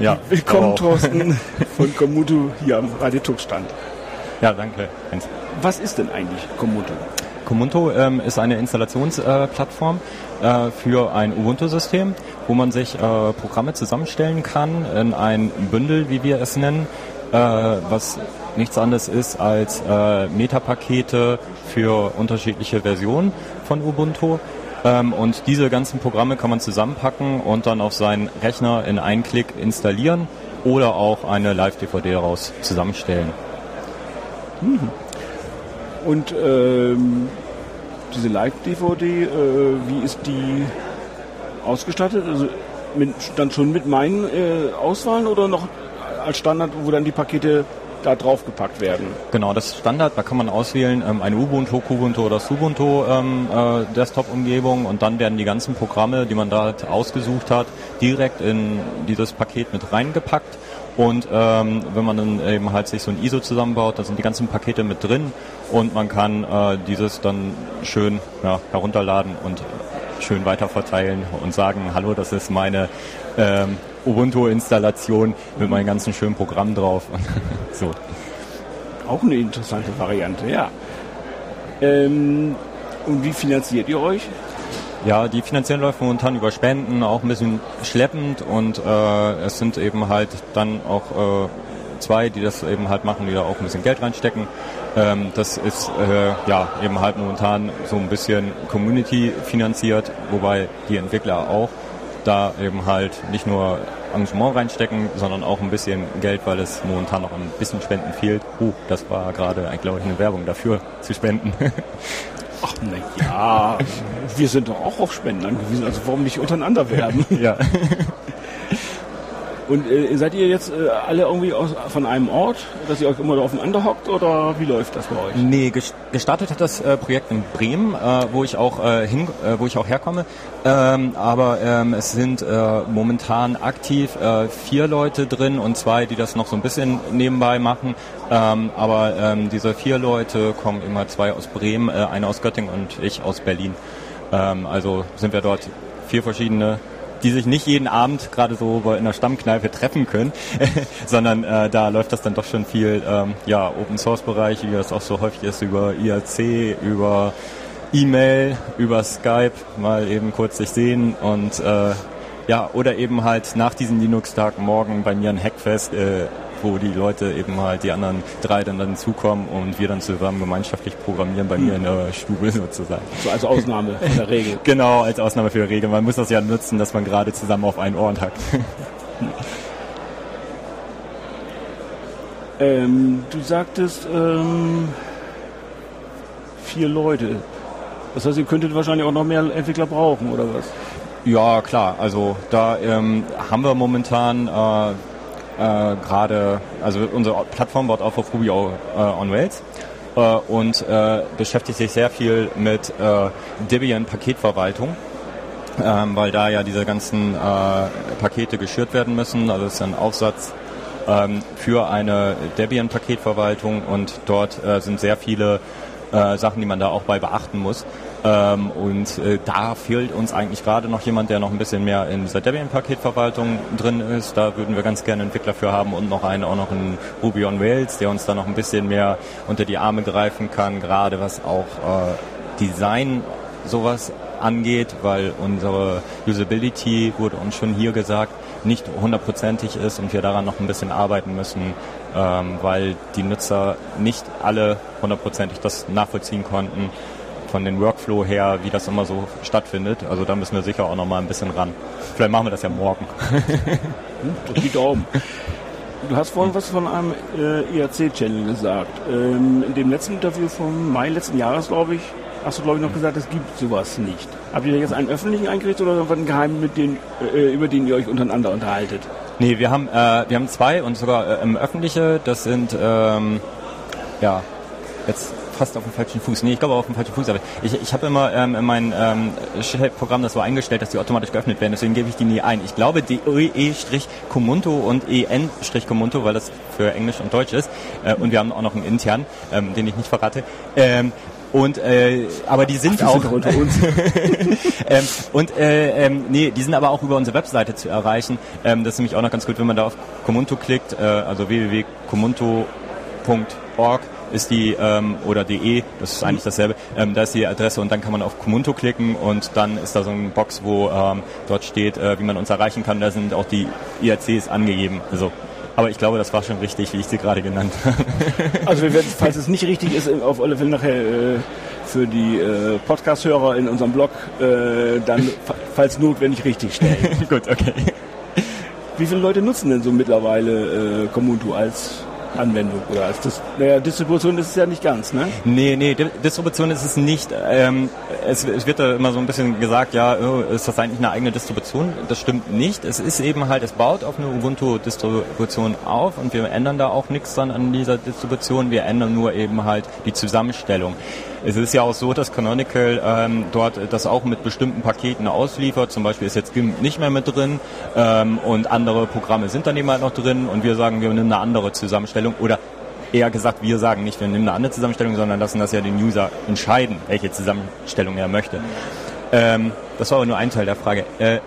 Ja. Willkommen, Thorsten von Komuto hier am Raditux-Stand. Ja, danke. Heinz. Was ist denn eigentlich Komuto? Komunto ähm, ist eine Installationsplattform äh, für ein Ubuntu-System, wo man sich äh, Programme zusammenstellen kann in ein Bündel, wie wir es nennen, äh, was nichts anderes ist als äh, Metapakete für unterschiedliche Versionen von Ubuntu. Ähm, und diese ganzen Programme kann man zusammenpacken und dann auf seinen Rechner in einen Klick installieren oder auch eine Live-DVD daraus zusammenstellen. Und ähm, diese Live-DVD, äh, wie ist die ausgestattet? Also mit, dann schon mit meinen äh, Auswahlen oder noch als Standard, wo dann die Pakete da draufgepackt werden? Genau, das ist Standard, da kann man auswählen, ähm, eine Ubuntu, Kubuntu oder Subuntu ähm, äh, Desktop-Umgebung und dann werden die ganzen Programme, die man da halt ausgesucht hat, direkt in dieses Paket mit reingepackt. Und ähm, wenn man dann eben halt sich so ein ISO zusammenbaut, da sind die ganzen Pakete mit drin und man kann äh, dieses dann schön ja, herunterladen und schön weiterverteilen und sagen, hallo, das ist meine ähm, Ubuntu-Installation mit meinen ganzen schönen Programmen drauf. so. Auch eine interessante Variante, ja. Ähm, und wie finanziert ihr euch? Ja, die finanziellen läuft momentan über Spenden, auch ein bisschen schleppend und äh, es sind eben halt dann auch äh, zwei, die das eben halt machen, die da auch ein bisschen Geld reinstecken. Ähm, das ist äh, ja eben halt momentan so ein bisschen Community finanziert, wobei die Entwickler auch da eben halt nicht nur Engagement reinstecken, sondern auch ein bisschen Geld, weil es momentan noch ein bisschen Spenden fehlt. Uh, das war gerade, glaube ich, eine Werbung dafür zu spenden. Ach, na ja, wir sind doch auch auf Spenden angewiesen, also warum nicht untereinander werden? ja. Und äh, seid ihr jetzt äh, alle irgendwie aus, von einem Ort, dass ihr euch immer aufeinander hockt oder wie läuft das bei euch? Nee, ges- gestartet hat das äh, Projekt in Bremen, äh, wo ich auch äh, hin, äh, wo ich auch herkomme. Ähm, aber ähm, es sind momentan aktiv vier Leute drin und zwei, die das noch so ein bisschen nebenbei machen. Ähm, aber ähm, diese vier Leute kommen immer zwei aus Bremen, einer aus Göttingen und ich aus Berlin. Ähm, also sind wir dort vier verschiedene die sich nicht jeden Abend gerade so in der Stammkneipe treffen können, sondern äh, da läuft das dann doch schon viel ähm, ja, Open Source Bereich, wie das auch so häufig ist, über IRC, über E-Mail, über Skype, mal eben kurz sich sehen und äh, ja, oder eben halt nach diesem Linux-Tag morgen bei mir ein Hackfest, äh, wo die Leute eben halt, die anderen drei dann dann zukommen und wir dann zusammen gemeinschaftlich programmieren bei mir in der Stube sozusagen. So als Ausnahme von der Regel. Genau, als Ausnahme für die Regel. Man muss das ja nutzen, dass man gerade zusammen auf einen Ohren hackt. Ähm, du sagtest ähm, vier Leute. Das heißt, ihr könntet wahrscheinlich auch noch mehr Entwickler brauchen, oder was? Ja, klar. Also da ähm, haben wir momentan äh, äh, gerade, also unsere Plattform baut auf auf Ruby äh, on Rails äh, und äh, beschäftigt sich sehr viel mit äh, Debian Paketverwaltung. Ähm, weil da ja diese ganzen äh, Pakete geschürt werden müssen. Also es ist ein Aufsatz ähm, für eine Debian-Paketverwaltung und dort äh, sind sehr viele äh, Sachen, die man da auch bei beachten muss. Ähm, und äh, da fehlt uns eigentlich gerade noch jemand, der noch ein bisschen mehr in dieser Debian-Paketverwaltung drin ist. Da würden wir ganz gerne Entwickler für haben und noch einen auch noch einen Ruby on Rails, der uns da noch ein bisschen mehr unter die Arme greifen kann, gerade was auch äh, Design sowas angeht, weil unsere Usability, wurde uns schon hier gesagt, nicht hundertprozentig ist und wir daran noch ein bisschen arbeiten müssen, ähm, weil die Nutzer nicht alle hundertprozentig das nachvollziehen konnten von den Workflow her, wie das immer so stattfindet. Also da müssen wir sicher auch noch mal ein bisschen ran. Vielleicht machen wir das ja morgen. Drück die Daumen. Du hast vorhin was von einem äh, IRC-Channel gesagt. Ähm, in dem letzten Interview vom Mai letzten Jahres, glaube ich, hast du, glaube ich, noch gesagt, es gibt sowas nicht. Habt ihr jetzt einen öffentlichen eingerichtet oder einen geheimen, mit den, äh, über den ihr euch untereinander unterhaltet? Nee, wir haben, äh, wir haben zwei und sogar äh, im öffentliche, das sind, ähm, ja, jetzt fast auf dem falschen Fuß. Nee, ich glaube auf dem falschen Fuß, aber ich, ich habe immer ähm, in mein ähm, Programm das so eingestellt, dass die automatisch geöffnet werden, deswegen gebe ich die nie ein. Ich glaube DE-Comunto und EN-Comunto, weil das für Englisch und Deutsch ist, äh, und wir haben auch noch einen intern, ähm, den ich nicht verrate, ähm, Und äh, aber die sind Ach, auch sind unter uns. ähm, und äh, ähm, nee, die sind aber auch über unsere Webseite zu erreichen. Ähm, das ist nämlich auch noch ganz gut, wenn man da auf Comunto klickt, äh, also www.comunto.org ist die ähm, oder de, das ist eigentlich dasselbe, ähm, da ist die Adresse und dann kann man auf Comunto klicken und dann ist da so eine Box, wo ähm, dort steht, äh, wie man uns erreichen kann. Da sind auch die IRCs angegeben. Also aber ich glaube, das war schon richtig, wie ich sie gerade genannt habe. Also wir werden, falls es nicht richtig ist, auf alle Fälle nachher äh, für die äh, Podcast-Hörer in unserem Blog äh, dann, falls notwendig, richtig stellen. Gut, okay. Wie viele Leute nutzen denn so mittlerweile äh, Comunto als Anwendung oder als Dis naja, Distribution ist es ja nicht ganz, ne? Nee, nee, Di- Distribution ist es nicht. Ähm, es, es wird da immer so ein bisschen gesagt, ja, oh, ist das eigentlich eine eigene Distribution? Das stimmt nicht. Es ist eben halt, es baut auf eine Ubuntu-Distribution auf und wir ändern da auch nichts dann an dieser Distribution. Wir ändern nur eben halt die Zusammenstellung. Es ist ja auch so, dass Canonical ähm, dort das auch mit bestimmten Paketen ausliefert. Zum Beispiel ist jetzt GIMP nicht mehr mit drin ähm, und andere Programme sind dann eben halt noch drin und wir sagen, wir nehmen eine andere Zusammenstellung oder eher gesagt, wir sagen nicht, wir nehmen eine andere Zusammenstellung, sondern lassen das ja den User entscheiden, welche Zusammenstellung er möchte. Ähm, das war aber nur ein Teil der Frage. Äh,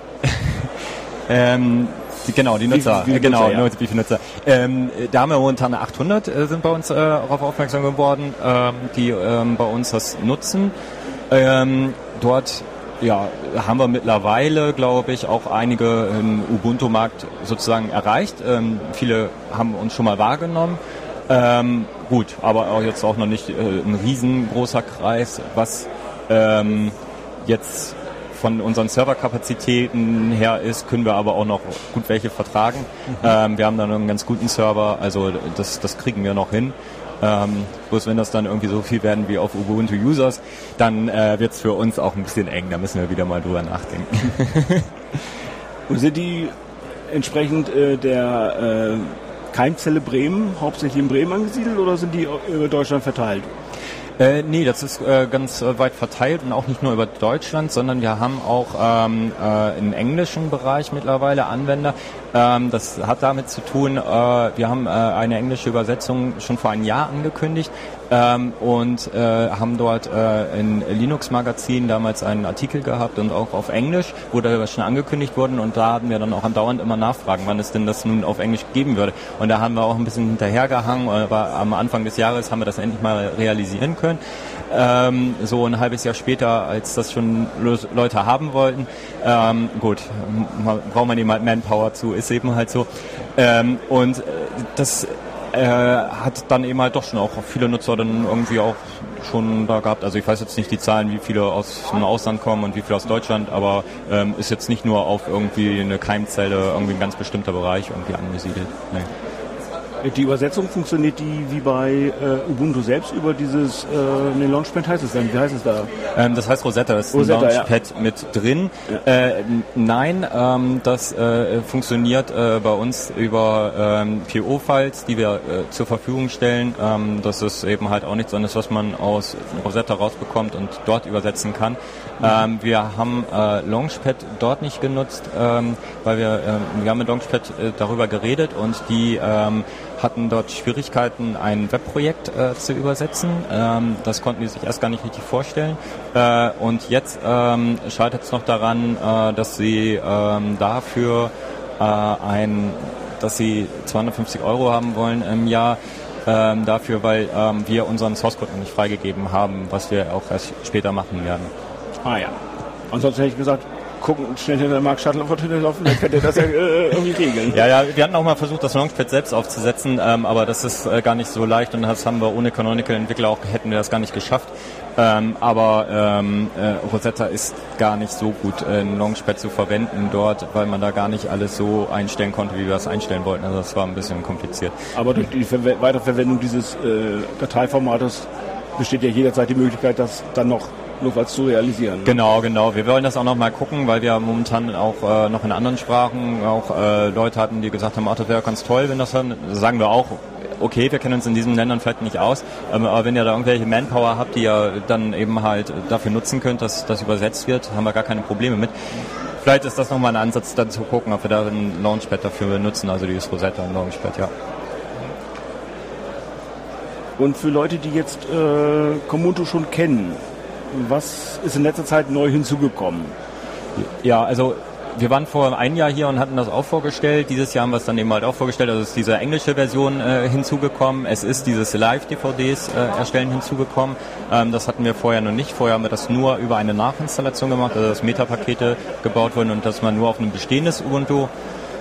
ähm, genau, die Nutzer. wie viele äh, genau, Nutzer, ja. Wie viele Nutzer. Ähm, da haben wir momentan 800 äh, sind bei uns äh, darauf aufmerksam geworden, ähm, die ähm, bei uns das nutzen. Ähm, dort ja, haben wir mittlerweile, glaube ich, auch einige im Ubuntu-Markt sozusagen erreicht. Ähm, viele haben uns schon mal wahrgenommen. Ähm, gut, aber auch jetzt auch noch nicht äh, ein riesengroßer Kreis, was ähm, jetzt von unseren Serverkapazitäten her ist, können wir aber auch noch gut welche vertragen. Ähm, wir haben dann einen ganz guten Server, also das, das kriegen wir noch hin. Ähm, bloß wenn das dann irgendwie so viel werden wie auf Ubuntu Users, dann äh, wird es für uns auch ein bisschen eng. Da müssen wir wieder mal drüber nachdenken. Und sind die entsprechend äh, der äh, Keimzelle Bremen hauptsächlich in Bremen angesiedelt oder sind die über Deutschland verteilt? Äh, nee, das ist äh, ganz äh, weit verteilt und auch nicht nur über Deutschland, sondern wir haben auch ähm, äh, im englischen Bereich mittlerweile Anwender. Ähm, das hat damit zu tun, äh, wir haben äh, eine englische Übersetzung schon vor einem Jahr angekündigt ähm, und äh, haben dort äh, in Linux Magazin damals einen Artikel gehabt und auch auf Englisch wurde das schon angekündigt worden und da hatten wir dann auch andauernd immer Nachfragen, wann es denn das nun auf Englisch geben würde. Und da haben wir auch ein bisschen hinterhergehangen, aber am Anfang des Jahres haben wir das endlich mal realisieren können. Ähm, so ein halbes Jahr später, als das schon Leute haben wollten. Ähm, gut, braucht man eben halt Manpower zu, ist eben halt so. Ähm, und äh, das äh, hat dann eben halt doch schon auch viele Nutzer dann irgendwie auch schon da gehabt. Also ich weiß jetzt nicht die Zahlen, wie viele aus dem Ausland kommen und wie viele aus Deutschland, aber ähm, ist jetzt nicht nur auf irgendwie eine Keimzelle, irgendwie ein ganz bestimmter Bereich irgendwie angesiedelt. Nee. Die Übersetzung funktioniert die wie bei äh, Ubuntu selbst über dieses, äh, ne, Launchpad heißt es dann, wie heißt es da? Ähm, das heißt Rosetta, das ist Rosetta, ein ja. Launchpad mit drin. Äh, n- nein, ähm, das äh, funktioniert äh, bei uns über ähm, PO-Files, die wir äh, zur Verfügung stellen. Ähm, das ist eben halt auch nichts anderes, was man aus Rosetta rausbekommt und dort übersetzen kann. Ähm, wir haben äh, Launchpad dort nicht genutzt, ähm, weil wir, ähm, wir haben mit Launchpad äh, darüber geredet und die ähm, hatten dort Schwierigkeiten, ein Webprojekt äh, zu übersetzen. Ähm, das konnten die sich erst gar nicht richtig vorstellen. Äh, und jetzt ähm, scheitert es noch daran, äh, dass sie ähm, dafür äh, ein, dass sie 250 Euro haben wollen im Jahr. Ähm, dafür, weil ähm, wir unseren Source Code noch nicht freigegeben haben, was wir auch erst später machen werden. Ah ja. Ansonsten hätte ich gesagt, gucken, schnell hinter Mark Shuttle auf der Tür laufen, dann könnte er das ja äh, irgendwie regeln. Ja, ja, wir hatten auch mal versucht, das Launchpad selbst aufzusetzen, ähm, aber das ist äh, gar nicht so leicht und das haben wir ohne Canonical-Entwickler auch, hätten wir das gar nicht geschafft. Ähm, aber ähm, äh, Rosetta ist gar nicht so gut, äh, ein Launchpad zu verwenden dort, weil man da gar nicht alles so einstellen konnte, wie wir das einstellen wollten. Also das war ein bisschen kompliziert. Aber durch die Verwe Weiterverwendung dieses äh, Dateiformates besteht ja jederzeit die Möglichkeit, das dann noch notfalls zu realisieren. ne? Genau, genau. Wir wollen das auch noch mal gucken, weil wir momentan auch äh, noch in anderen Sprachen auch äh, Leute hatten, die gesagt haben, ach, das wäre ganz toll, wenn das dann, sagen wir auch, okay, wir kennen uns in diesen Ländern vielleicht nicht aus, ähm, aber wenn ihr da irgendwelche Manpower habt, die ihr dann eben halt dafür nutzen könnt, dass das übersetzt wird, haben wir gar keine Probleme mit. Vielleicht ist das nochmal ein Ansatz, dann zu gucken, ob wir da ein Launchpad dafür nutzen, also dieses Rosetta Launchpad, ja. Und für Leute, die jetzt äh, Komodo schon kennen, was ist in letzter Zeit neu hinzugekommen? Ja, also wir waren vor einem Jahr hier und hatten das auch vorgestellt. Dieses Jahr haben wir es dann eben halt auch vorgestellt. Also ist diese englische Version äh, hinzugekommen. Es ist dieses Live-DVDs äh, erstellen hinzugekommen. Ähm, das hatten wir vorher noch nicht. Vorher haben wir das nur über eine Nachinstallation gemacht, also dass Metapakete gebaut wurden und dass man nur auf ein bestehendes Ubuntu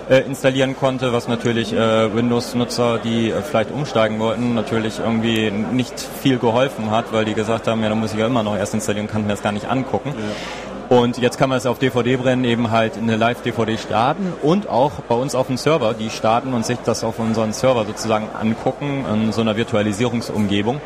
äh, installieren konnte, was natürlich äh, Windows-Nutzer, die äh, vielleicht umsteigen wollten, natürlich irgendwie nicht viel geholfen hat, weil die gesagt haben, ja, da muss ich ja immer noch erst installieren, kann mir das gar nicht angucken. Ja. Und jetzt kann man es auf DVD brennen, eben halt eine Live-DVD starten und auch bei uns auf dem Server, die starten und sich das auf unseren Server sozusagen angucken in so einer Virtualisierungsumgebung.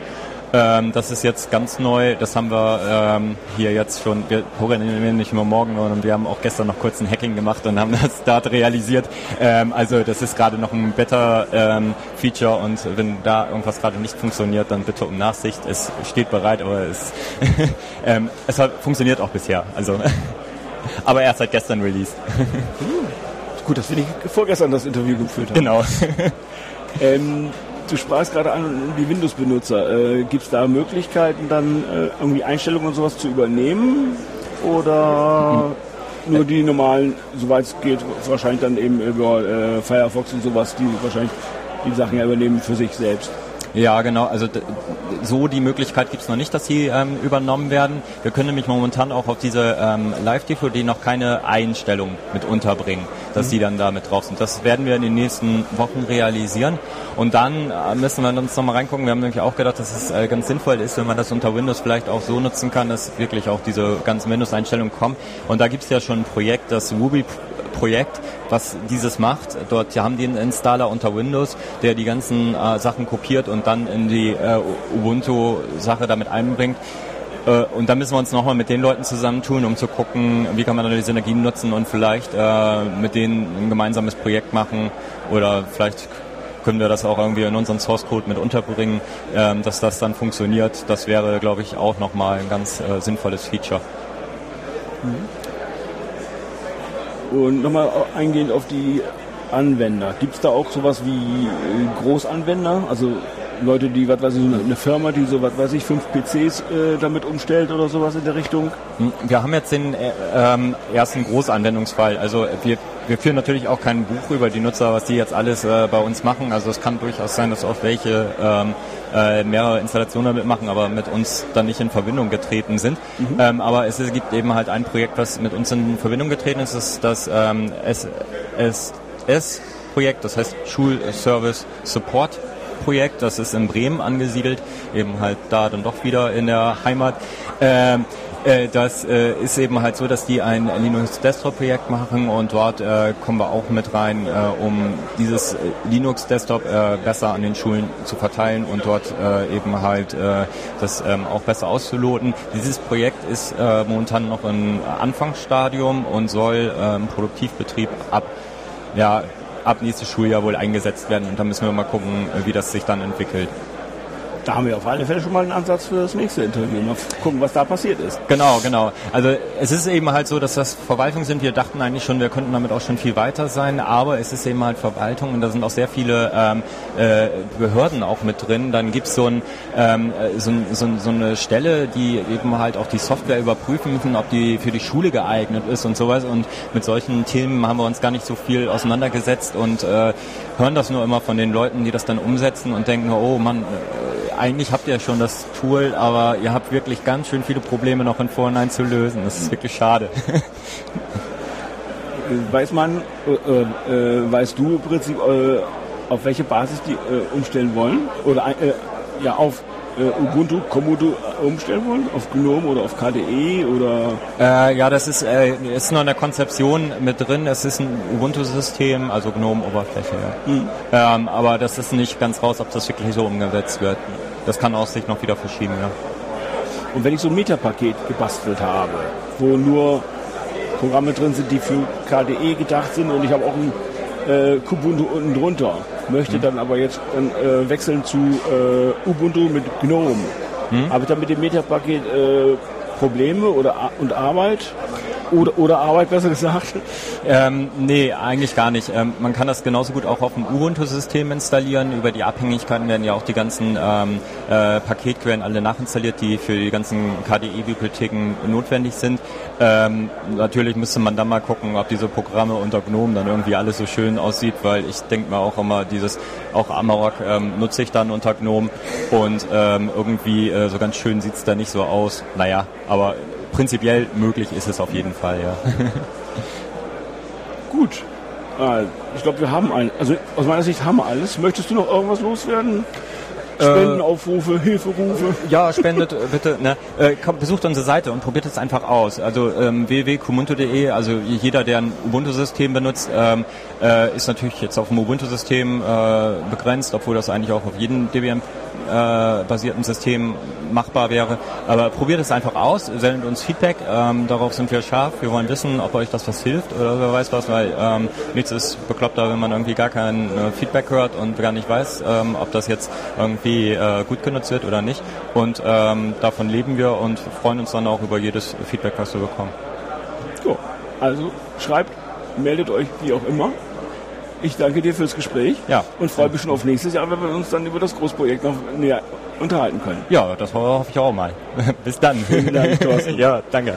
Ähm, das ist jetzt ganz neu. Das haben wir ähm, hier jetzt schon. Wir programmieren nicht nur morgen, sondern wir haben auch gestern noch kurz ein Hacking gemacht und haben das dort realisiert. Ähm, also das ist gerade noch ein Beta-Feature und wenn da irgendwas gerade nicht funktioniert, dann bitte um Nachsicht. Es steht bereit, aber es, ähm, es hat, funktioniert auch bisher. Also, aber erst seit gestern released. Gut, dass wir nicht vorgestern das Interview geführt haben. Genau. Du sprachst gerade an die Windows-Benutzer. Äh, Gibt es da Möglichkeiten, dann äh, irgendwie Einstellungen und sowas zu übernehmen? Oder nur die normalen, soweit es geht, wahrscheinlich dann eben über äh, Firefox und sowas, die wahrscheinlich die Sachen ja übernehmen für sich selbst? Ja, genau. Also so die Möglichkeit gibt es noch nicht, dass sie ähm, übernommen werden. Wir können nämlich momentan auch auf diese ähm, Live-DVD noch keine Einstellung mit unterbringen, dass mhm. die dann da mit drauf sind. Das werden wir in den nächsten Wochen realisieren. Und dann äh, müssen wir uns nochmal reingucken. Wir haben nämlich auch gedacht, dass es äh, ganz sinnvoll ist, wenn man das unter Windows vielleicht auch so nutzen kann, dass wirklich auch diese ganzen Windows-Einstellungen kommen. Und da gibt es ja schon ein Projekt, das Ruby Projekt, was dieses macht. Dort haben die einen Installer unter Windows, der die ganzen äh, Sachen kopiert und dann in die äh, Ubuntu-Sache damit einbringt. Äh, und da müssen wir uns nochmal mit den Leuten zusammentun, um zu gucken, wie kann man dann die Synergien nutzen und vielleicht äh, mit denen ein gemeinsames Projekt machen oder vielleicht können wir das auch irgendwie in unseren Source Code mit unterbringen, ähm, dass das dann funktioniert. Das wäre, glaube ich, auch nochmal ein ganz äh, sinnvolles Feature. Mhm. Und nochmal eingehend auf die Anwender. Gibt es da auch sowas wie äh, Großanwender? Also Leute, die, was weiß ich, eine Firma, die so, was weiß ich, fünf PCs äh, damit umstellt oder sowas in der Richtung? Hm, wir haben jetzt den äh, ähm, ersten Großanwendungsfall. Also wir, wir führen natürlich auch kein Buch über die Nutzer, was die jetzt alles äh, bei uns machen. Also es kann durchaus sein, dass auch welche ähm, äh, mehrere Installationen damit machen, aber mit uns dann nicht in Verbindung getreten sind. Mhm. Ähm, aber es, es, gibt eben halt ein Projekt, was mit uns in Verbindung getreten ist, das ist das ähm, SS-Projekt, das heißt Schulservice Support Projekt, das ist in Bremen angesiedelt, eben halt da dann doch wieder in der Heimat. Ähm, äh, das äh, ist eben halt so, dass die ein Linux Desktop Projekt machen und dort äh, kommen wir auch mit rein, äh, um dieses äh, Linux Desktop besser an den Schulen zu verteilen und dort eben halt das ähm, auch besser auszuloten. Dieses Projekt ist momentan noch im Anfangsstadium und soll im Produktivbetrieb ab ja, ab nächstes Schuljahr wohl eingesetzt werden. Und dann müssen wir mal gucken, wie das sich dann entwickelt da haben wir auf alle Fälle schon mal einen Ansatz für das nächste Interview. Mal gucken, was da passiert ist. Genau, genau. Also es ist eben halt so, dass das Verwaltung sind. Wir dachten eigentlich schon, wir könnten damit auch schon viel weiter sein, aber es ist eben halt Verwaltung und da sind auch sehr viele ähm, äh, Behörden auch mit drin. Dann gibt so es ähm, so, so, so eine Stelle, die eben halt auch die Software überprüfen müssen, ob die für die Schule geeignet ist und sowas. Und mit solchen Themen haben wir uns gar nicht so viel auseinandergesetzt und äh, hören das nur immer von den Leuten, die das dann umsetzen und denken, oh Mann, äh, eigentlich habt ihr schon das Tool, aber ihr habt wirklich ganz schön viele Probleme noch in Vorhinein zu lösen. Das ist wirklich schade. Weiß man, äh, äh, weißt du im Prinzip, äh, auf welche Basis die äh, umstellen wollen? Oder äh, ja, auf äh, Ubuntu, Komodo umstellen wollen? Auf GNOME oder auf KDE oder? Äh, ja, das ist, äh, ist noch in der Konzeption mit drin. Es ist ein Ubuntu-System, also GNOME-Oberfläche. Ja. Mhm. Ähm, aber das ist nicht ganz raus, ob das wirklich so umgesetzt wird. Das kann auch sich noch wieder verschieben, ja. Und wenn ich so ein Metapaket gebastelt habe, wo nur Programme drin sind, die für KDE gedacht sind und ich habe auch ein äh, Kubuntu unten drunter, möchte mhm. dann aber jetzt dann, äh, wechseln zu äh, Ubuntu mit GNOME. Mhm. Habe ich dann mit dem Metapaket äh, Probleme oder und Arbeit? Oder, oder Arbeit, besser gesagt? Ähm, nee, eigentlich gar nicht. Ähm, man kann das genauso gut auch auf dem Ubuntu-System installieren. Über die Abhängigkeiten werden ja auch die ganzen ähm, äh, Paketquellen alle nachinstalliert, die für die ganzen KDE-Bibliotheken notwendig sind. Ähm, natürlich müsste man dann mal gucken, ob diese Programme unter GNOME dann irgendwie alles so schön aussieht, weil ich denke mir auch immer, dieses, auch Amarok ähm, nutze ich dann unter GNOME und ähm, irgendwie äh, so ganz schön sieht's da nicht so aus. Naja, aber prinzipiell möglich ist es auf jeden Fall, ja. Gut. Äh, ich glaube, wir haben ein, also aus meiner Sicht haben wir alles. Möchtest du noch irgendwas loswerden? Spendenaufrufe, Hilferufe. Ja, spendet äh, bitte. Ne? Äh, kommt, besucht unsere Seite und probiert es einfach aus. Also ähm, www.kumunto.de, also jeder, der ein Ubuntu-System benutzt, ähm, äh, ist natürlich jetzt auf dem Ubuntu-System äh, begrenzt, obwohl das eigentlich auch auf jedem Debian äh, basierten System machbar wäre. Aber probiert es einfach aus, sendet uns Feedback, ähm, darauf sind wir scharf. Wir wollen wissen, ob euch das was hilft oder wer weiß was, weil ähm, nichts ist bekloppter, wenn man irgendwie gar kein äh, Feedback hört und gar nicht weiß, ähm, ob das jetzt irgendwie äh, gut genutzt wird oder nicht. Und ähm, davon leben wir und freuen uns dann auch über jedes Feedback, was wir bekommen. So, also schreibt, meldet euch wie auch immer. Ich danke dir fürs Gespräch Ja. und freue mich schon auf nächstes Jahr, wenn wir uns dann über das Großprojekt noch näher unterhalten können. Ja, das hoffe ich auch mal. Bis dann. Vielen Dank, Thorsten. ja, danke.